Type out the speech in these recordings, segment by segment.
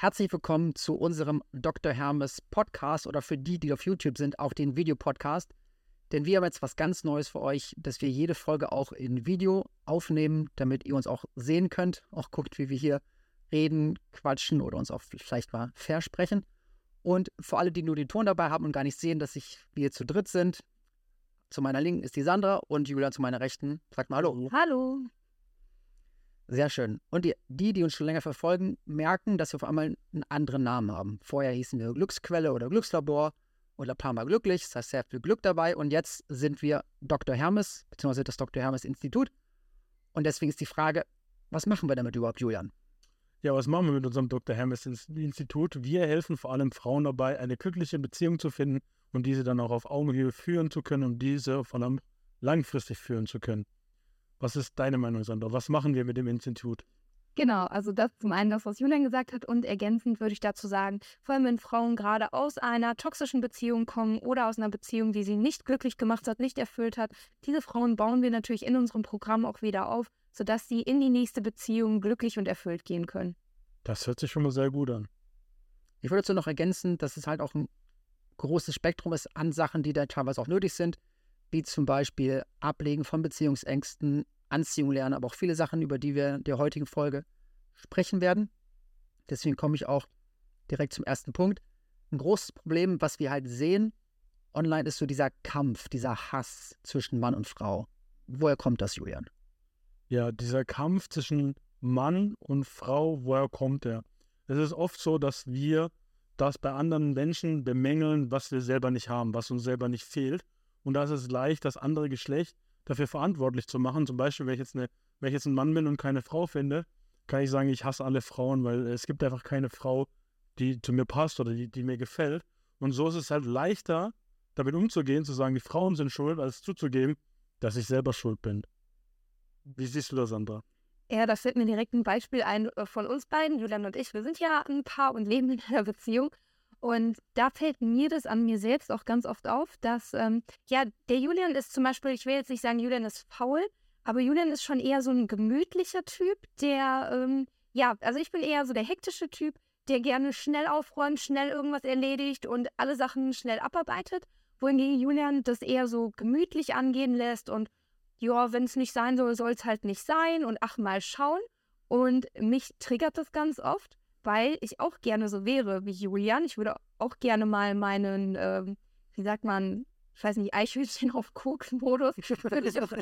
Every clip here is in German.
Herzlich willkommen zu unserem Dr. Hermes Podcast oder für die, die auf YouTube sind, auch den Videopodcast. Denn wir haben jetzt was ganz Neues für euch, dass wir jede Folge auch in Video aufnehmen, damit ihr uns auch sehen könnt. Auch guckt, wie wir hier reden, quatschen oder uns auch vielleicht mal versprechen. Und für alle, die nur den Ton dabei haben und gar nicht sehen, dass ich, wir zu dritt sind, zu meiner Linken ist die Sandra und Julia zu meiner Rechten. Sagt mal Hallo. Hallo. Sehr schön. Und die, die, die uns schon länger verfolgen, merken, dass wir auf einmal einen anderen Namen haben. Vorher hießen wir Glücksquelle oder Glückslabor oder Parma Glücklich. Das heißt sehr viel Glück dabei. Und jetzt sind wir Dr. Hermes, beziehungsweise das Dr. Hermes Institut. Und deswegen ist die Frage, was machen wir damit überhaupt, Julian? Ja, was machen wir mit unserem Dr. Hermes Institut? Wir helfen vor allem Frauen dabei, eine glückliche Beziehung zu finden und diese dann auch auf Augenhöhe führen zu können und diese vor allem langfristig führen zu können. Was ist deine Meinung, Sandra? Was machen wir mit dem Institut? Genau, also das zum einen das, was Julian gesagt hat und ergänzend würde ich dazu sagen, vor allem wenn Frauen gerade aus einer toxischen Beziehung kommen oder aus einer Beziehung, die sie nicht glücklich gemacht hat, nicht erfüllt hat, diese Frauen bauen wir natürlich in unserem Programm auch wieder auf, sodass sie in die nächste Beziehung glücklich und erfüllt gehen können. Das hört sich schon mal sehr gut an. Ich würde dazu noch ergänzen, dass es halt auch ein großes Spektrum ist an Sachen, die da teilweise auch nötig sind wie zum Beispiel Ablegen von Beziehungsängsten, Anziehung lernen, aber auch viele Sachen, über die wir in der heutigen Folge sprechen werden. Deswegen komme ich auch direkt zum ersten Punkt. Ein großes Problem, was wir halt sehen online, ist so dieser Kampf, dieser Hass zwischen Mann und Frau. Woher kommt das, Julian? Ja, dieser Kampf zwischen Mann und Frau, woher kommt der? Es ist oft so, dass wir das bei anderen Menschen bemängeln, was wir selber nicht haben, was uns selber nicht fehlt. Und da ist es leicht, das andere Geschlecht dafür verantwortlich zu machen. Zum Beispiel, wenn ich jetzt, eine, wenn ich jetzt ein Mann bin und keine Frau finde, kann ich sagen, ich hasse alle Frauen, weil es gibt einfach keine Frau, die zu mir passt oder die, die mir gefällt. Und so ist es halt leichter, damit umzugehen, zu sagen, die Frauen sind schuld, als zuzugeben, dass ich selber schuld bin. Wie siehst du das, Sandra? Ja, da fällt mir direkt ein Beispiel ein äh, von uns beiden, Julian und ich. Wir sind ja ein Paar und leben in einer Beziehung. Und da fällt mir das an mir selbst auch ganz oft auf, dass, ähm, ja, der Julian ist zum Beispiel, ich will jetzt nicht sagen, Julian ist faul, aber Julian ist schon eher so ein gemütlicher Typ, der, ähm, ja, also ich bin eher so der hektische Typ, der gerne schnell aufräumt, schnell irgendwas erledigt und alle Sachen schnell abarbeitet, wohingegen Julian das eher so gemütlich angehen lässt und ja, wenn es nicht sein soll, soll es halt nicht sein und ach mal schauen. Und mich triggert das ganz oft weil ich auch gerne so wäre wie Julian. Ich würde auch gerne mal meinen, ähm, wie sagt man, ich weiß nicht, Eichhörnchen auf Koks-Modus, würde ich, auch,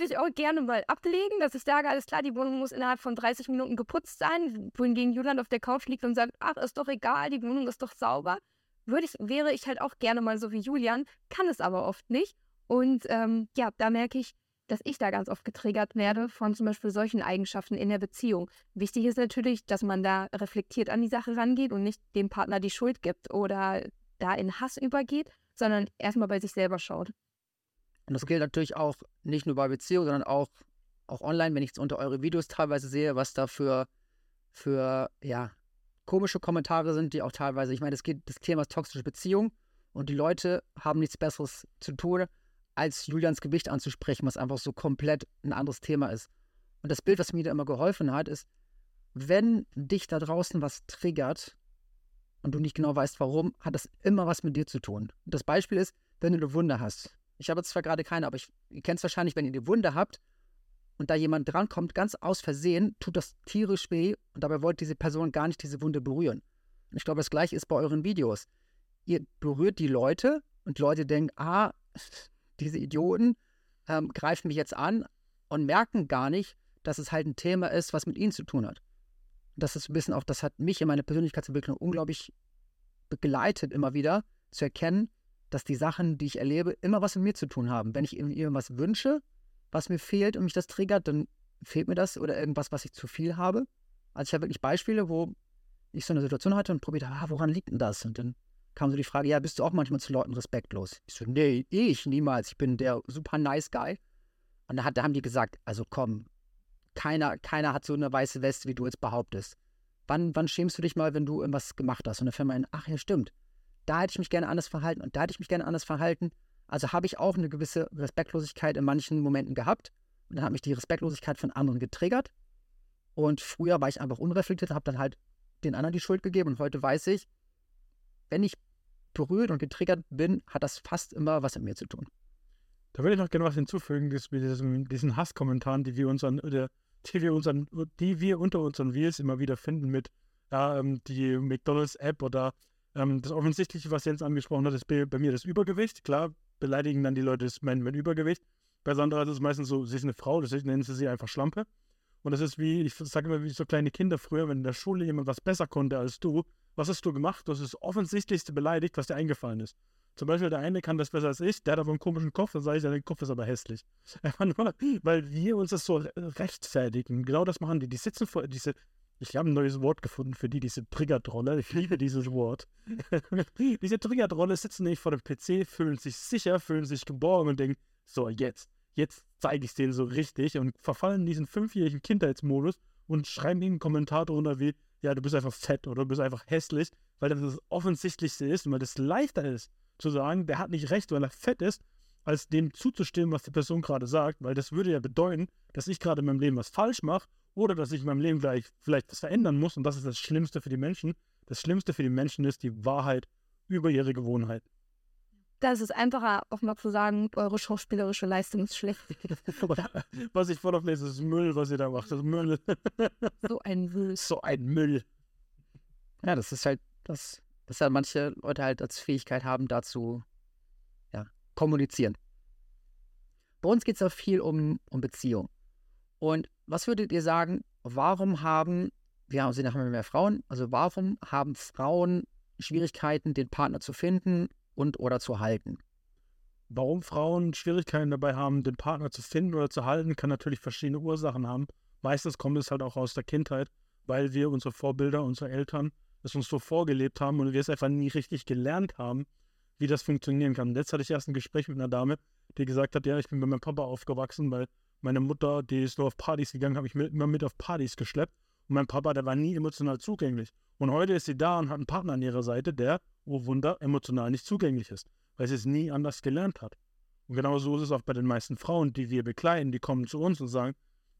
ich auch gerne mal ablegen, dass ich sage, alles klar, die Wohnung muss innerhalb von 30 Minuten geputzt sein, wohingegen Julian auf der Couch liegt und sagt, ach, ist doch egal, die Wohnung ist doch sauber. Würde ich, wäre ich halt auch gerne mal so wie Julian, kann es aber oft nicht. Und ähm, ja, da merke ich, dass ich da ganz oft getriggert werde von zum Beispiel solchen Eigenschaften in der Beziehung. Wichtig ist natürlich, dass man da reflektiert an die Sache rangeht und nicht dem Partner die Schuld gibt oder da in Hass übergeht, sondern erstmal bei sich selber schaut. Und das gilt natürlich auch nicht nur bei Beziehungen, sondern auch, auch online, wenn ich jetzt unter eure Videos teilweise sehe, was da für, für ja, komische Kommentare sind, die auch teilweise, ich meine, es geht das Thema toxische Beziehung und die Leute haben nichts Besseres zu tun, als Julians Gewicht anzusprechen, was einfach so komplett ein anderes Thema ist. Und das Bild, was mir da immer geholfen hat, ist, wenn dich da draußen was triggert und du nicht genau weißt, warum, hat das immer was mit dir zu tun. Und das Beispiel ist, wenn du eine Wunde hast. Ich habe jetzt zwar gerade keine, aber ich, ihr kennt es wahrscheinlich, wenn ihr eine Wunde habt und da jemand drankommt, ganz aus Versehen, tut das tierisch weh und dabei wollte diese Person gar nicht diese Wunde berühren. Und ich glaube, das gleiche ist bei euren Videos. Ihr berührt die Leute und Leute denken, ah, diese Idioten ähm, greifen mich jetzt an und merken gar nicht, dass es halt ein Thema ist, was mit ihnen zu tun hat. Das ist ein bisschen auch, das hat mich in meiner Persönlichkeitsentwicklung unglaublich begleitet, immer wieder zu erkennen, dass die Sachen, die ich erlebe, immer was mit mir zu tun haben. Wenn ich irgendwas wünsche, was mir fehlt und mich das triggert, dann fehlt mir das oder irgendwas, was ich zu viel habe. Also ich habe wirklich Beispiele, wo ich so eine Situation hatte und probiert ah, woran liegt denn das? Und dann kam so die Frage, ja, bist du auch manchmal zu Leuten respektlos? Ich so, nee, ich niemals. Ich bin der super nice Guy. Und da, hat, da haben die gesagt, also komm, keiner, keiner hat so eine weiße Weste, wie du jetzt behauptest. Wann, wann schämst du dich mal, wenn du irgendwas gemacht hast? Und dann fällt mir ein, ach ja, stimmt. Da hätte ich mich gerne anders verhalten und da hätte ich mich gerne anders verhalten. Also habe ich auch eine gewisse Respektlosigkeit in manchen Momenten gehabt. Und dann hat mich die Respektlosigkeit von anderen getriggert. Und früher war ich einfach unreflektiert, habe dann halt den anderen die Schuld gegeben und heute weiß ich, wenn ich berührt und getriggert bin, hat das fast immer was mit mir zu tun. Da würde ich noch gerne was hinzufügen, das mit diesem, diesen Hasskommentaren, die wir uns oder, die wir uns die wir unter unseren Reels immer wieder finden mit ja, ähm, die McDonalds-App oder ähm, das Offensichtliche, was Jens angesprochen hat, ist bei, bei, mir das Übergewicht. Klar, beleidigen dann die Leute das mein, mein Übergewicht. Bei Sandra ist es meistens so, sie ist eine Frau, deswegen nennen sie sie einfach Schlampe. Und das ist wie, ich sage immer, wie so kleine Kinder früher, wenn in der Schule jemand was besser konnte als du, was hast du gemacht? Du hast das Offensichtlichste beleidigt, was dir eingefallen ist. Zum Beispiel der eine kann das besser als ich, der hat aber einen komischen Kopf, dann sage ich, der Kopf ist aber hässlich. Weil wir uns das so rechtfertigen. Genau das machen die. Die sitzen vor, diese, ich habe ein neues Wort gefunden für die, diese Triggertrolle. Ich liebe dieses Wort. diese Triggertrolle sitzen nicht vor dem PC, fühlen sich sicher, fühlen sich geborgen und denken, so, jetzt, jetzt zeige ich es denen so richtig und verfallen in diesen fünfjährigen Kindheitsmodus und schreiben ihnen einen Kommentar drunter wie, ja, du bist einfach fett oder du bist einfach hässlich, weil das das Offensichtlichste ist und weil das leichter ist, zu sagen, der hat nicht recht, weil er fett ist, als dem zuzustimmen, was die Person gerade sagt, weil das würde ja bedeuten, dass ich gerade in meinem Leben was falsch mache oder dass ich in meinem Leben vielleicht, vielleicht was verändern muss und das ist das Schlimmste für die Menschen. Das Schlimmste für die Menschen ist die Wahrheit über ihre Gewohnheiten. Da ist es einfacher, auch mal zu sagen, eure schauspielerische Leistung ist schlecht. was ich voll auflese, ist Müll, was ihr da macht. Das ist Müll. so ein Müll. So ein Müll. Ja, das ist halt das dass ja manche Leute halt als Fähigkeit haben, dazu ja, kommunizieren. Bei uns geht es auch viel um, um Beziehung. Und was würdet ihr sagen, warum haben, wir haben, haben wir mehr Frauen, also warum haben Frauen Schwierigkeiten, den Partner zu finden und oder zu halten? Warum Frauen Schwierigkeiten dabei haben, den Partner zu finden oder zu halten, kann natürlich verschiedene Ursachen haben. Meistens kommt es halt auch aus der Kindheit, weil wir unsere Vorbilder, unsere Eltern es uns so vorgelebt haben und wir es einfach nie richtig gelernt haben, wie das funktionieren kann. Jetzt hatte ich erst ein Gespräch mit einer Dame, die gesagt hat, ja, ich bin bei meinem Papa aufgewachsen, weil meine Mutter, die ist nur auf Partys gegangen, habe ich immer mit auf Partys geschleppt. Und mein Papa, der war nie emotional zugänglich. Und heute ist sie da und hat einen Partner an ihrer Seite, der, oh Wunder, emotional nicht zugänglich ist, weil sie es nie anders gelernt hat. Und genau so ist es auch bei den meisten Frauen, die wir begleiten, die kommen zu uns und sagen,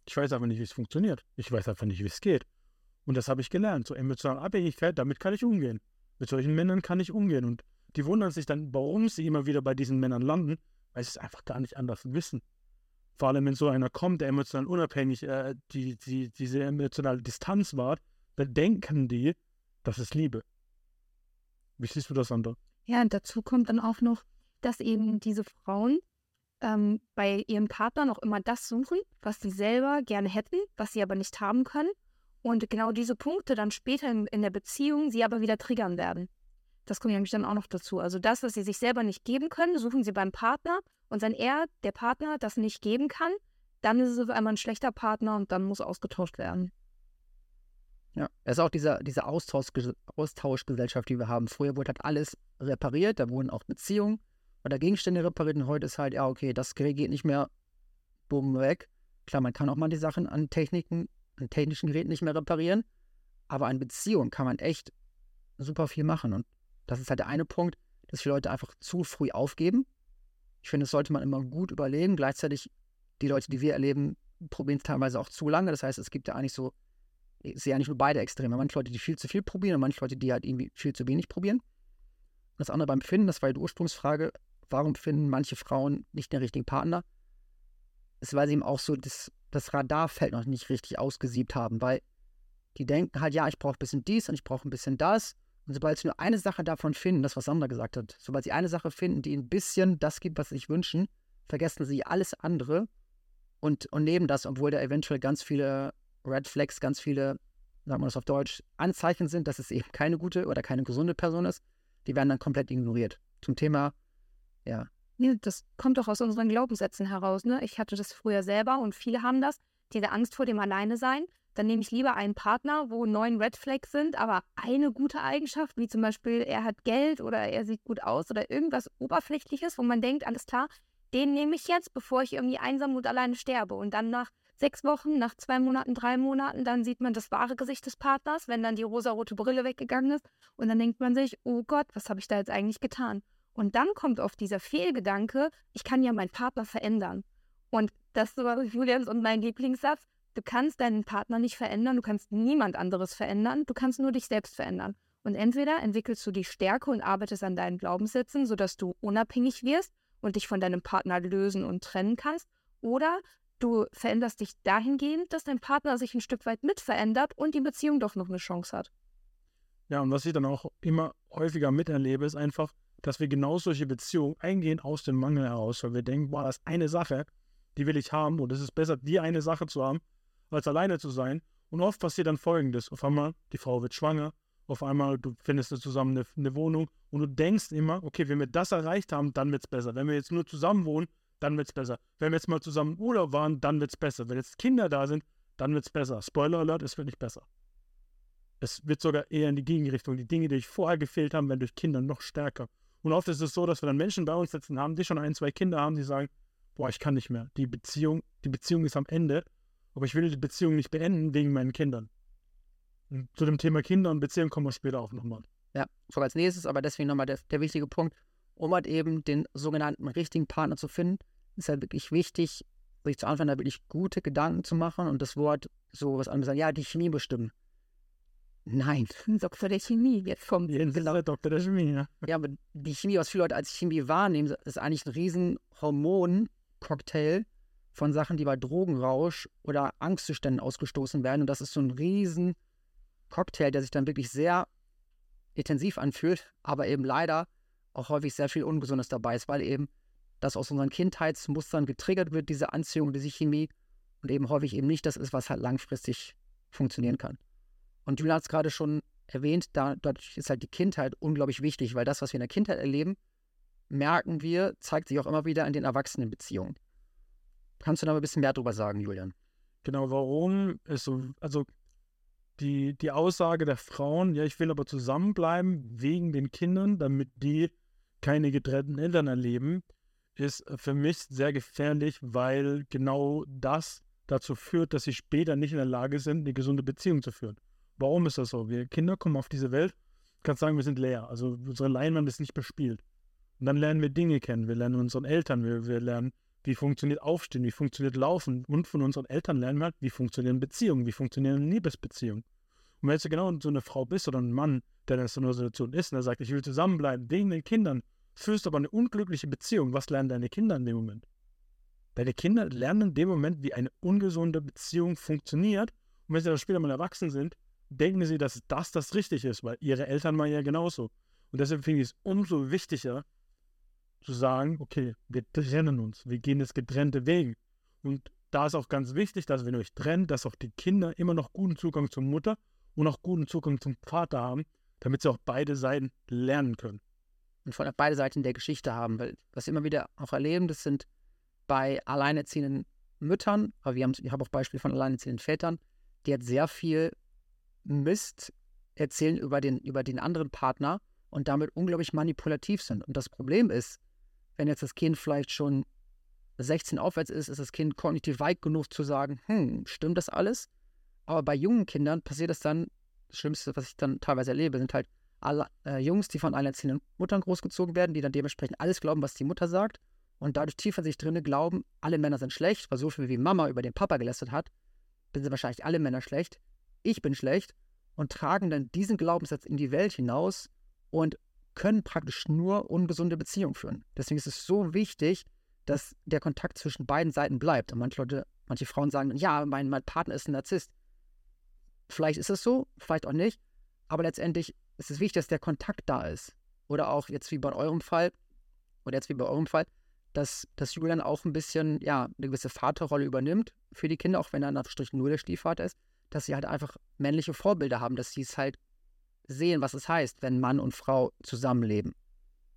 ich weiß einfach nicht, wie es funktioniert. Ich weiß einfach nicht, wie es geht. Und das habe ich gelernt. So emotionale Abhängigkeit, damit kann ich umgehen. Mit solchen Männern kann ich umgehen. Und die wundern sich dann, warum sie immer wieder bei diesen Männern landen, weil sie es einfach gar nicht anders wissen. Vor allem, wenn so einer kommt, der emotional unabhängig, äh, die, die, diese emotionale Distanz wahrt, dann denken die, das ist Liebe. Wie siehst du das, Sandra? Ja, und dazu kommt dann auch noch, dass eben diese Frauen ähm, bei ihrem Partner noch immer das suchen, was sie selber gerne hätten, was sie aber nicht haben können und genau diese Punkte dann später in, in der Beziehung sie aber wieder triggern werden. Das kommt nämlich dann auch noch dazu. Also das, was sie sich selber nicht geben können, suchen sie beim Partner. Und wenn er, der Partner, das nicht geben kann, dann ist es auf einmal ein schlechter Partner und dann muss ausgetauscht werden. Ja, es ist auch diese, diese Austausch, Austauschgesellschaft, die wir haben. Früher wurde halt alles repariert, da wurden auch Beziehungen oder Gegenstände repariert und heute ist halt, ja, okay, das Gerät geht nicht mehr, bumm, weg. Klar, man kann auch mal die Sachen an Techniken ein technischen Gerät nicht mehr reparieren, aber an Beziehungen kann man echt super viel machen. Und das ist halt der eine Punkt, dass viele Leute einfach zu früh aufgeben. Ich finde, das sollte man immer gut überlegen. Gleichzeitig, die Leute, die wir erleben, probieren es teilweise auch zu lange. Das heißt, es gibt ja eigentlich so, ich sehe eigentlich nur beide Extreme. Manche Leute, die viel zu viel probieren und manche Leute, die halt irgendwie viel zu wenig probieren. Und das andere beim Finden, das war die Ursprungsfrage, warum finden manche Frauen nicht den richtigen Partner? ist, weil sie eben auch so das, das Radarfeld noch nicht richtig ausgesiebt haben, weil die denken halt, ja, ich brauche ein bisschen dies und ich brauche ein bisschen das. Und sobald sie nur eine Sache davon finden, das, was Sandra gesagt hat, sobald sie eine Sache finden, die ein bisschen das gibt, was sie sich wünschen, vergessen sie alles andere und, und nehmen das, obwohl da eventuell ganz viele Red Flags, ganz viele, sagen wir das auf Deutsch, Anzeichen sind, dass es eben keine gute oder keine gesunde Person ist, die werden dann komplett ignoriert. Zum Thema, ja, Nee, das kommt doch aus unseren Glaubenssätzen heraus. Ne? Ich hatte das früher selber und viele haben das. Diese Angst vor dem Alleine-Sein. Dann nehme ich lieber einen Partner, wo neun Red Flags sind, aber eine gute Eigenschaft, wie zum Beispiel, er hat Geld oder er sieht gut aus oder irgendwas Oberflächliches, wo man denkt, alles klar, den nehme ich jetzt, bevor ich irgendwie einsam und alleine sterbe. Und dann nach sechs Wochen, nach zwei Monaten, drei Monaten, dann sieht man das wahre Gesicht des Partners, wenn dann die rosarote Brille weggegangen ist. Und dann denkt man sich, oh Gott, was habe ich da jetzt eigentlich getan? Und dann kommt oft dieser Fehlgedanke, ich kann ja meinen Partner verändern. Und das war Julians und mein Lieblingssatz, du kannst deinen Partner nicht verändern, du kannst niemand anderes verändern, du kannst nur dich selbst verändern. Und entweder entwickelst du die Stärke und arbeitest an deinen Glaubenssätzen, sodass du unabhängig wirst und dich von deinem Partner lösen und trennen kannst, oder du veränderst dich dahingehend, dass dein Partner sich ein Stück weit mit verändert und die Beziehung doch noch eine Chance hat. Ja, und was ich dann auch immer häufiger miterlebe, ist einfach, dass wir genau solche Beziehungen eingehen aus dem Mangel heraus, weil wir denken, boah, das ist eine Sache, die will ich haben und es ist besser, die eine Sache zu haben, als alleine zu sein. Und oft passiert dann Folgendes. Auf einmal, die Frau wird schwanger, auf einmal, du findest zusammen eine, eine Wohnung und du denkst immer, okay, wenn wir das erreicht haben, dann wird es besser. Wenn wir jetzt nur zusammen wohnen, dann wird es besser. Wenn wir jetzt mal zusammen Urlaub waren, dann wird es besser. Wenn jetzt Kinder da sind, dann wird es besser. Spoiler Alert, es wird nicht besser. Es wird sogar eher in die Gegenrichtung. Die Dinge, die euch vorher gefehlt haben, werden durch Kinder noch stärker. Und oft ist es so, dass wir dann Menschen bei uns sitzen haben, die schon ein, zwei Kinder haben, die sagen, boah, ich kann nicht mehr. Die Beziehung, die Beziehung ist am Ende, aber ich will die Beziehung nicht beenden wegen meinen Kindern. Und zu dem Thema Kinder und Beziehung kommen wir später auch nochmal. Ja, so als nächstes, aber deswegen nochmal der, der wichtige Punkt, um halt eben den sogenannten richtigen Partner zu finden, ist halt wirklich wichtig, sich zu Anfang da wirklich gute Gedanken zu machen und das Wort so was anderes sagen, ja, die Chemie bestimmen. Nein. Doktor der Chemie jetzt kommt. Jens ist der Doktor der Chemie, ja. Ja, aber die Chemie, was viele Leute als Chemie wahrnehmen, ist eigentlich ein riesen Hormon-Cocktail von Sachen, die bei Drogenrausch oder Angstzuständen ausgestoßen werden. Und das ist so ein riesen Cocktail, der sich dann wirklich sehr intensiv anfühlt, aber eben leider auch häufig sehr viel Ungesundes dabei ist, weil eben das aus unseren Kindheitsmustern getriggert wird, diese Anziehung, diese Chemie und eben häufig eben nicht das ist, was halt langfristig funktionieren kann. Und Julia hat es gerade schon erwähnt, da, dadurch ist halt die Kindheit unglaublich wichtig, weil das, was wir in der Kindheit erleben, merken wir, zeigt sich auch immer wieder in den Erwachsenenbeziehungen. Kannst du da ein bisschen mehr drüber sagen, Julian? Genau, warum ist so, also die, die Aussage der Frauen, ja, ich will aber zusammenbleiben wegen den Kindern, damit die keine getrennten Eltern erleben, ist für mich sehr gefährlich, weil genau das dazu führt, dass sie später nicht in der Lage sind, eine gesunde Beziehung zu führen. Warum ist das so? Wir Kinder kommen auf diese Welt, kannst sagen, wir sind leer. Also unsere Leinwand ist nicht bespielt. Und dann lernen wir Dinge kennen. Wir lernen unseren Eltern, wir, wir lernen, wie funktioniert Aufstehen, wie funktioniert Laufen. Und von unseren Eltern lernen wir halt, wie funktionieren Beziehungen, wie funktionieren Liebesbeziehungen. Und wenn du genau so eine Frau bist oder ein Mann, der in so einer Situation ist und der sagt, ich will zusammenbleiben wegen den Kindern, führst aber eine unglückliche Beziehung, was lernen deine Kinder in dem Moment? Deine Kinder lernen in dem Moment, wie eine ungesunde Beziehung funktioniert. Und wenn sie dann später mal erwachsen sind, denken sie, dass das das richtig ist, weil ihre Eltern waren ja genauso. Und deshalb finde ich es umso wichtiger zu sagen, okay, wir trennen uns, wir gehen jetzt getrennte Wege. Und da ist auch ganz wichtig, dass wenn ihr euch trennt, dass auch die Kinder immer noch guten Zugang zur Mutter und auch guten Zugang zum Vater haben, damit sie auch beide Seiten lernen können. Und von beide Seiten der Geschichte haben, weil was wir immer wieder auch erleben, das sind bei alleinerziehenden Müttern, aber wir haben, ich habe auch Beispiele von alleinerziehenden Vätern, die hat sehr viel Mist erzählen über den, über den anderen Partner und damit unglaublich manipulativ sind. Und das Problem ist, wenn jetzt das Kind vielleicht schon 16 aufwärts ist, ist das Kind kognitiv weit genug zu sagen, hm, stimmt das alles? Aber bei jungen Kindern passiert es dann, das Schlimmste, was ich dann teilweise erlebe, sind halt alle, äh, Jungs, die von alleinerziehenden Muttern großgezogen werden, die dann dementsprechend alles glauben, was die Mutter sagt und dadurch tief in sich drinne glauben, alle Männer sind schlecht, weil so viel wie Mama über den Papa gelästert hat, sind wahrscheinlich alle Männer schlecht ich bin schlecht und tragen dann diesen Glaubenssatz in die Welt hinaus und können praktisch nur ungesunde Beziehungen führen. Deswegen ist es so wichtig, dass der Kontakt zwischen beiden Seiten bleibt. Und manche Leute, manche Frauen sagen, ja, mein, mein Partner ist ein Narzisst. Vielleicht ist es so, vielleicht auch nicht. Aber letztendlich ist es wichtig, dass der Kontakt da ist. Oder auch jetzt wie bei eurem Fall, oder jetzt wie bei eurem Fall, dass, dass Julian auch ein bisschen, ja, eine gewisse Vaterrolle übernimmt für die Kinder, auch wenn er in Anführungsstrichen nur der Stiefvater ist dass sie halt einfach männliche Vorbilder haben, dass sie es halt sehen, was es heißt, wenn Mann und Frau zusammenleben.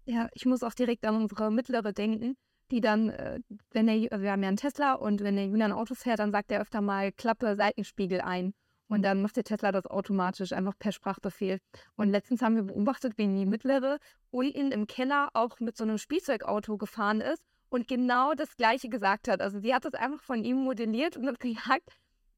Ja, ich muss auch direkt an unsere mittlere denken, die dann, äh, wenn der, wir haben ja einen Tesla und wenn der Julian Auto fährt, dann sagt er öfter mal, klappe Seitenspiegel ein. Und dann macht der Tesla das automatisch, einfach per Sprachbefehl. Und letztens haben wir beobachtet, wie die mittlere unten im Keller auch mit so einem Spielzeugauto gefahren ist und genau das Gleiche gesagt hat. Also sie hat das einfach von ihm modelliert und hat gesagt,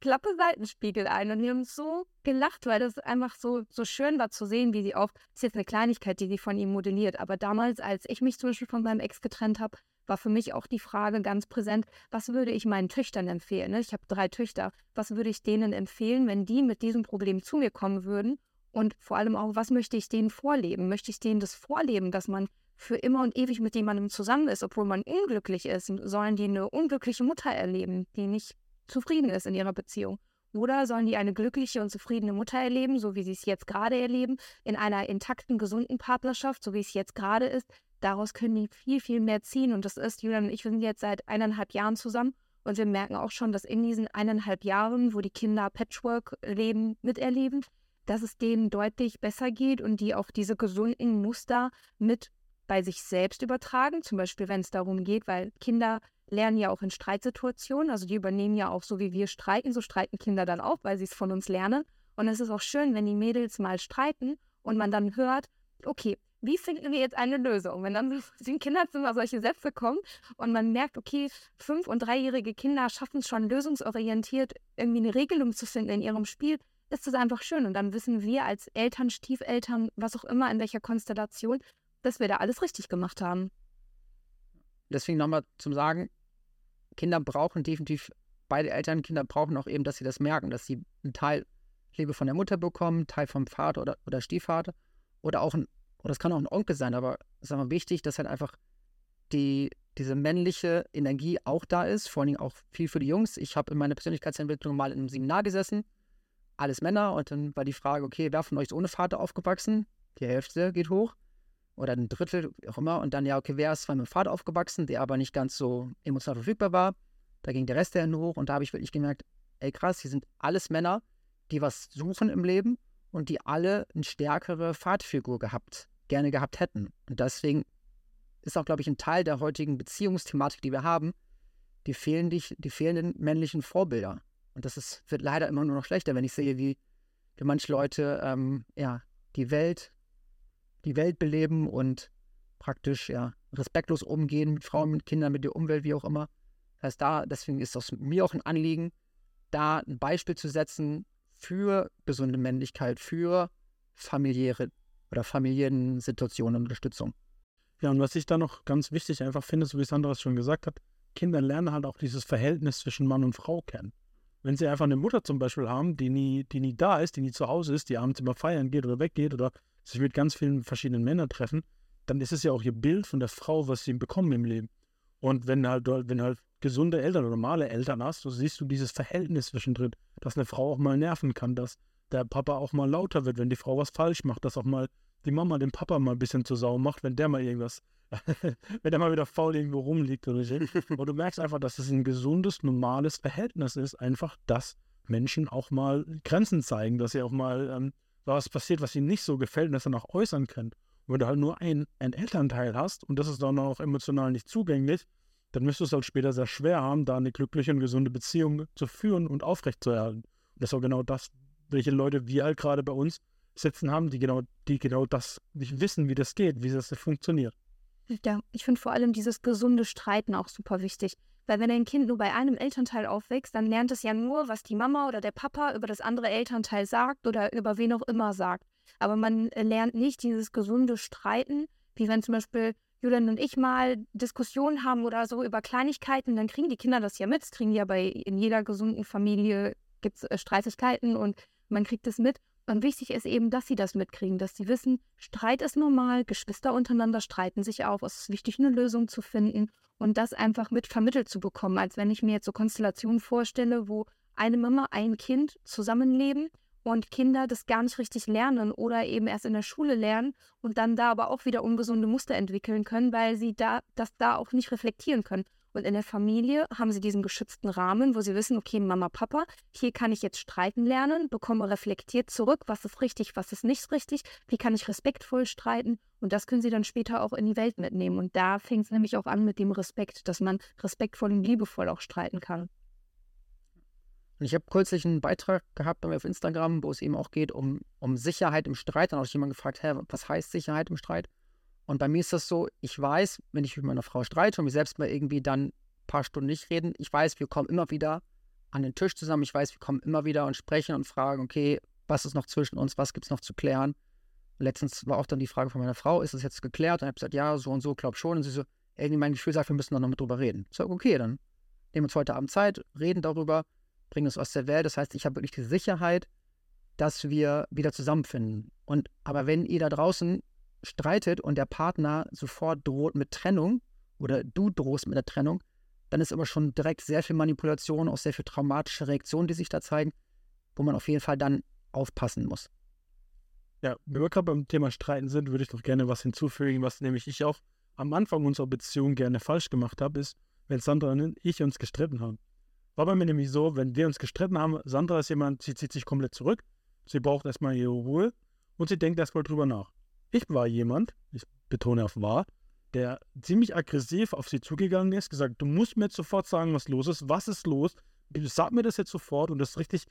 klappe Seitenspiegel ein. Und wir haben so gelacht, weil das einfach so, so schön war zu sehen, wie sie auch, das ist jetzt eine Kleinigkeit, die sie von ihm modelliert, aber damals, als ich mich zum Beispiel von meinem Ex getrennt habe, war für mich auch die Frage ganz präsent, was würde ich meinen Töchtern empfehlen? Ne? Ich habe drei Töchter. Was würde ich denen empfehlen, wenn die mit diesem Problem zu mir kommen würden? Und vor allem auch, was möchte ich denen vorleben? Möchte ich denen das vorleben, dass man für immer und ewig mit jemandem zusammen ist, obwohl man unglücklich ist? Sollen die eine unglückliche Mutter erleben, die nicht zufrieden ist in ihrer Beziehung? Oder sollen die eine glückliche und zufriedene Mutter erleben, so wie sie es jetzt gerade erleben, in einer intakten, gesunden Partnerschaft, so wie es jetzt gerade ist? Daraus können die viel, viel mehr ziehen. Und das ist, Julian und ich, sind jetzt seit eineinhalb Jahren zusammen. Und wir merken auch schon, dass in diesen eineinhalb Jahren, wo die Kinder Patchwork-Leben miterleben, dass es denen deutlich besser geht und die auch diese gesunden Muster mit bei sich selbst übertragen. Zum Beispiel, wenn es darum geht, weil Kinder lernen ja auch in Streitsituationen, also die übernehmen ja auch so, wie wir streiten, so streiten Kinder dann auch, weil sie es von uns lernen. Und es ist auch schön, wenn die Mädels mal streiten und man dann hört, okay, wie finden wir jetzt eine Lösung? Wenn dann im Kinderzimmer solche Sätze kommen und man merkt, okay, fünf- und dreijährige Kinder schaffen es schon lösungsorientiert, irgendwie eine Regelung zu finden in ihrem Spiel, ist das einfach schön. Und dann wissen wir als Eltern, Stiefeltern, was auch immer, in welcher Konstellation, dass wir da alles richtig gemacht haben. Deswegen nochmal zum Sagen, Kinder brauchen definitiv, beide Eltern, Kinder brauchen auch eben, dass sie das merken, dass sie einen Teil Liebe von der Mutter bekommen, Teil vom Vater oder, oder Stiefvater oder auch ein, oder es kann auch ein Onkel sein, aber es ist wichtig, dass halt einfach die, diese männliche Energie auch da ist, vor allem auch viel für die Jungs. Ich habe in meiner Persönlichkeitsentwicklung mal in einem Seminar gesessen, alles Männer, und dann war die Frage, okay, wer von euch ist ohne Vater aufgewachsen? Die Hälfte geht hoch oder ein Drittel, wie auch immer. Und dann, ja, okay, wer ist zwar mit dem Vater aufgewachsen, der aber nicht ganz so emotional verfügbar war. Da ging der Rest der Hände hoch und da habe ich wirklich gemerkt, ey krass, hier sind alles Männer, die was suchen im Leben und die alle eine stärkere Vaterfigur gehabt, gerne gehabt hätten. Und deswegen ist auch, glaube ich, ein Teil der heutigen Beziehungsthematik, die wir haben, die, fehlen die, die fehlenden männlichen Vorbilder. Und das ist, wird leider immer nur noch schlechter, wenn ich sehe, wie, wie manche Leute ähm, ja, die Welt die Welt beleben und praktisch ja respektlos umgehen mit Frauen, mit Kindern, mit der Umwelt, wie auch immer. Das heißt, da, deswegen ist es mir auch ein Anliegen, da ein Beispiel zu setzen für gesunde Männlichkeit, für familiäre oder familiären Situationen und Unterstützung. Ja, und was ich da noch ganz wichtig einfach finde, so wie Sandra es schon gesagt hat, Kinder lernen halt auch dieses Verhältnis zwischen Mann und Frau kennen. Wenn sie einfach eine Mutter zum Beispiel haben, die nie, die nie da ist, die nie zu Hause ist, die abends immer feiern geht oder weggeht oder sich mit ganz vielen verschiedenen Männern treffen, dann ist es ja auch ihr Bild von der Frau, was sie bekommen im Leben. Und wenn halt, wenn halt gesunde Eltern oder normale Eltern hast, so siehst du dieses Verhältnis zwischendrin, dass eine Frau auch mal nerven kann, dass der Papa auch mal lauter wird, wenn die Frau was falsch macht, dass auch mal die Mama den Papa mal ein bisschen zur Sau macht, wenn der mal irgendwas, wenn der mal wieder faul irgendwo rumliegt oder so. Aber du merkst einfach, dass es ein gesundes, normales Verhältnis ist, einfach, dass Menschen auch mal Grenzen zeigen, dass sie auch mal ähm, was passiert, was ihnen nicht so gefällt und das dann auch äußern können. Und wenn du halt nur ein, ein Elternteil hast und das ist dann auch emotional nicht zugänglich, dann wirst du es halt später sehr schwer haben, da eine glückliche und gesunde Beziehung zu führen und aufrechtzuerhalten. Und das ist auch genau das, welche Leute wir halt gerade bei uns sitzen haben, die genau, die genau das nicht wissen, wie das geht, wie das funktioniert. Ja, ich finde vor allem dieses gesunde Streiten auch super wichtig. Weil wenn ein Kind nur bei einem Elternteil aufwächst, dann lernt es ja nur, was die Mama oder der Papa über das andere Elternteil sagt oder über wen auch immer sagt. Aber man äh, lernt nicht dieses gesunde Streiten, wie wenn zum Beispiel Julian und ich mal Diskussionen haben oder so über Kleinigkeiten, dann kriegen die Kinder das ja mit. Das kriegen ja bei in jeder gesunden Familie gibt es äh, Streitigkeiten und man kriegt es mit. Und wichtig ist eben, dass sie das mitkriegen, dass sie wissen, Streit ist normal, Geschwister untereinander streiten sich auch. Es ist wichtig, eine Lösung zu finden und das einfach mit vermittelt zu bekommen, als wenn ich mir jetzt so Konstellationen vorstelle, wo eine Mama, ein Kind zusammenleben und Kinder das gar nicht richtig lernen oder eben erst in der Schule lernen und dann da aber auch wieder ungesunde Muster entwickeln können, weil sie da das da auch nicht reflektieren können. Und in der Familie haben sie diesen geschützten Rahmen, wo sie wissen, okay, Mama, Papa, hier kann ich jetzt streiten lernen, bekomme reflektiert zurück, was ist richtig, was ist nicht richtig, wie kann ich respektvoll streiten. Und das können sie dann später auch in die Welt mitnehmen. Und da fängt es nämlich auch an mit dem Respekt, dass man respektvoll und liebevoll auch streiten kann. Und ich habe kürzlich einen Beitrag gehabt bei mir auf Instagram, wo es eben auch geht um, um Sicherheit im Streit. Dann habe ich jemand gefragt, hä, was heißt Sicherheit im Streit? Und bei mir ist das so, ich weiß, wenn ich mit meiner Frau streite und wir selbst mal irgendwie dann ein paar Stunden nicht reden, ich weiß, wir kommen immer wieder an den Tisch zusammen. Ich weiß, wir kommen immer wieder und sprechen und fragen, okay, was ist noch zwischen uns, was gibt es noch zu klären? letztens war auch dann die Frage von meiner Frau, ist das jetzt geklärt? Und ich habe gesagt, ja, so und so, glaub schon. Und sie so, irgendwie mein Gefühl sagt, wir müssen noch mal drüber reden. Ich sage, okay, dann nehmen wir uns heute Abend Zeit, reden darüber, bringen es aus der Welt. Das heißt, ich habe wirklich die Sicherheit, dass wir wieder zusammenfinden. Und aber wenn ihr da draußen streitet und der Partner sofort droht mit Trennung oder du drohst mit der Trennung, dann ist aber schon direkt sehr viel Manipulation, auch sehr viel traumatische Reaktionen, die sich da zeigen, wo man auf jeden Fall dann aufpassen muss. Ja, wenn wir gerade beim Thema Streiten sind, würde ich doch gerne was hinzufügen, was nämlich ich auch am Anfang unserer Beziehung gerne falsch gemacht habe, ist, wenn Sandra und ich uns gestritten haben. War bei mir nämlich so, wenn wir uns gestritten haben, Sandra ist jemand, sie zieht sich komplett zurück, sie braucht erstmal ihre Ruhe und sie denkt erstmal drüber nach. Ich war jemand, ich betone auf war, der ziemlich aggressiv auf sie zugegangen ist, gesagt, du musst mir jetzt sofort sagen, was los ist, was ist los, sag mir das jetzt sofort und das richtig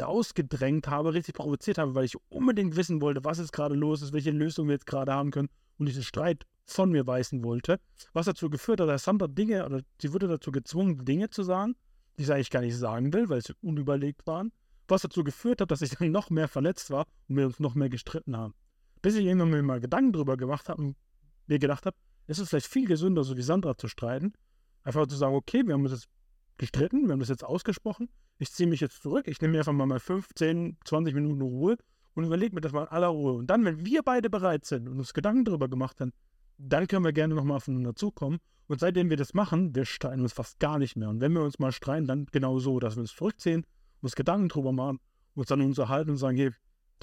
ausgedrängt habe, richtig provoziert habe, weil ich unbedingt wissen wollte, was jetzt gerade los ist, welche Lösung wir jetzt gerade haben können und diesen Streit von mir weisen wollte, was dazu geführt hat, dass Sandra Dinge, oder sie wurde dazu gezwungen, Dinge zu sagen, die sie eigentlich gar nicht sagen will, weil sie unüberlegt waren, was dazu geführt hat, dass ich dann noch mehr verletzt war und wir uns noch mehr gestritten haben. Bis ich irgendwann mir mal Gedanken drüber gemacht habe und mir gedacht habe, es ist vielleicht viel gesünder, so wie Sandra zu streiten, einfach zu sagen, okay, wir haben uns jetzt gestritten, wir haben das jetzt ausgesprochen, ich ziehe mich jetzt zurück, ich nehme mir einfach mal, mal 15, 20 Minuten Ruhe und überlege mir das mal in aller Ruhe. Und dann, wenn wir beide bereit sind und uns Gedanken darüber gemacht haben, dann können wir gerne nochmal aufeinander zukommen. Und seitdem wir das machen, wir streiten uns fast gar nicht mehr. Und wenn wir uns mal streiten, dann genau so, dass wir uns zurückziehen, uns Gedanken drüber machen, uns dann unterhalten und sagen, hey,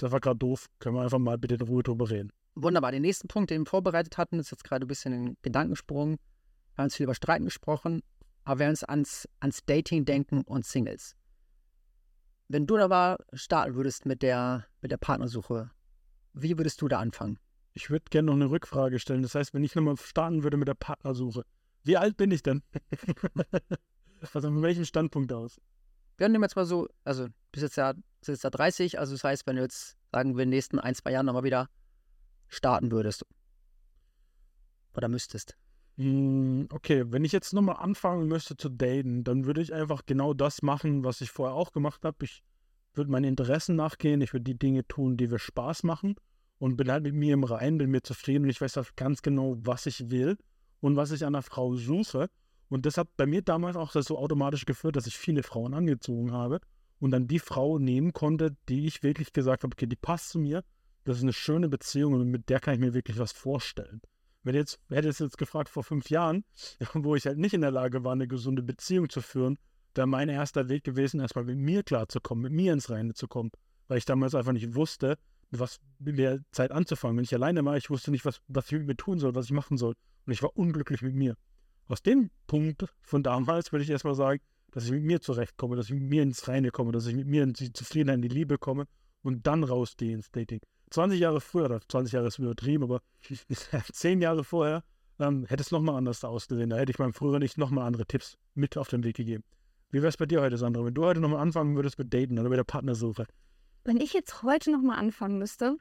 das war gerade doof, können wir einfach mal bitte in Ruhe drüber reden. Wunderbar. Den nächsten Punkt, den wir vorbereitet hatten, ist jetzt gerade ein bisschen ein Gedankensprung. Wir haben uns viel über Streiten gesprochen, aber wir uns ans, ans Dating denken und Singles. Wenn du da mal starten würdest mit der, mit der Partnersuche, wie würdest du da anfangen? Ich würde gerne noch eine Rückfrage stellen. Das heißt, wenn ich nochmal starten würde mit der Partnersuche, wie alt bin ich denn? also von welchem Standpunkt aus? Wir nehmen jetzt mal so, also bis jetzt ja, bist jetzt ja 30, also das heißt, wenn du jetzt, sagen wir, in den nächsten ein, zwei Jahren nochmal wieder starten würdest. Oder müsstest. Hm, okay, wenn ich jetzt nochmal anfangen müsste zu daten, dann würde ich einfach genau das machen, was ich vorher auch gemacht habe. Ich würde meinen Interessen nachgehen, ich würde die Dinge tun, die mir Spaß machen und bin halt mit mir im Reinen, bin mir zufrieden und ich weiß halt ganz genau, was ich will und was ich an einer Frau suche. Und das hat bei mir damals auch so automatisch geführt, dass ich viele Frauen angezogen habe und dann die Frau nehmen konnte, die ich wirklich gesagt habe, okay, die passt zu mir, das ist eine schöne Beziehung und mit der kann ich mir wirklich was vorstellen. Wenn jetzt, hätte es jetzt gefragt vor fünf Jahren, wo ich halt nicht in der Lage war, eine gesunde Beziehung zu führen, wäre mein erster Weg gewesen, erstmal mit mir klarzukommen, mit mir ins Reine zu kommen. Weil ich damals einfach nicht wusste, was mit der Zeit anzufangen. Wenn ich alleine war, ich wusste nicht, was, was ich mit mir tun soll, was ich machen soll. Und ich war unglücklich mit mir. Aus dem Punkt von damals würde ich erstmal sagen, dass ich mit mir zurechtkomme, dass ich mit mir ins Reine komme, dass ich mit mir in die Zufriedenheit, in die Liebe komme und dann rausgehe ins Dating. 20 Jahre früher, oder 20 Jahre ist übertrieben, aber 10 Jahre vorher ähm, hätte es nochmal anders ausgesehen. Da hätte ich meinem früher nicht nochmal andere Tipps mit auf den Weg gegeben. Wie wäre es bei dir heute, Sandra? Wenn du heute nochmal anfangen würdest mit Daten oder mit der Partnersuche? Wenn ich jetzt heute nochmal anfangen müsste,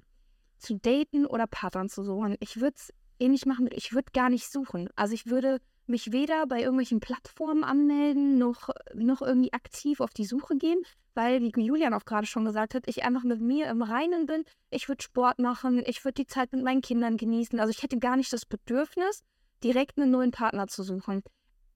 zu daten oder Partnern zu suchen, ich würde es ähnlich machen. Ich würde gar nicht suchen. Also ich würde mich weder bei irgendwelchen Plattformen anmelden, noch, noch irgendwie aktiv auf die Suche gehen, weil, wie Julian auch gerade schon gesagt hat, ich einfach mit mir im Reinen bin. Ich würde Sport machen, ich würde die Zeit mit meinen Kindern genießen. Also ich hätte gar nicht das Bedürfnis, direkt einen neuen Partner zu suchen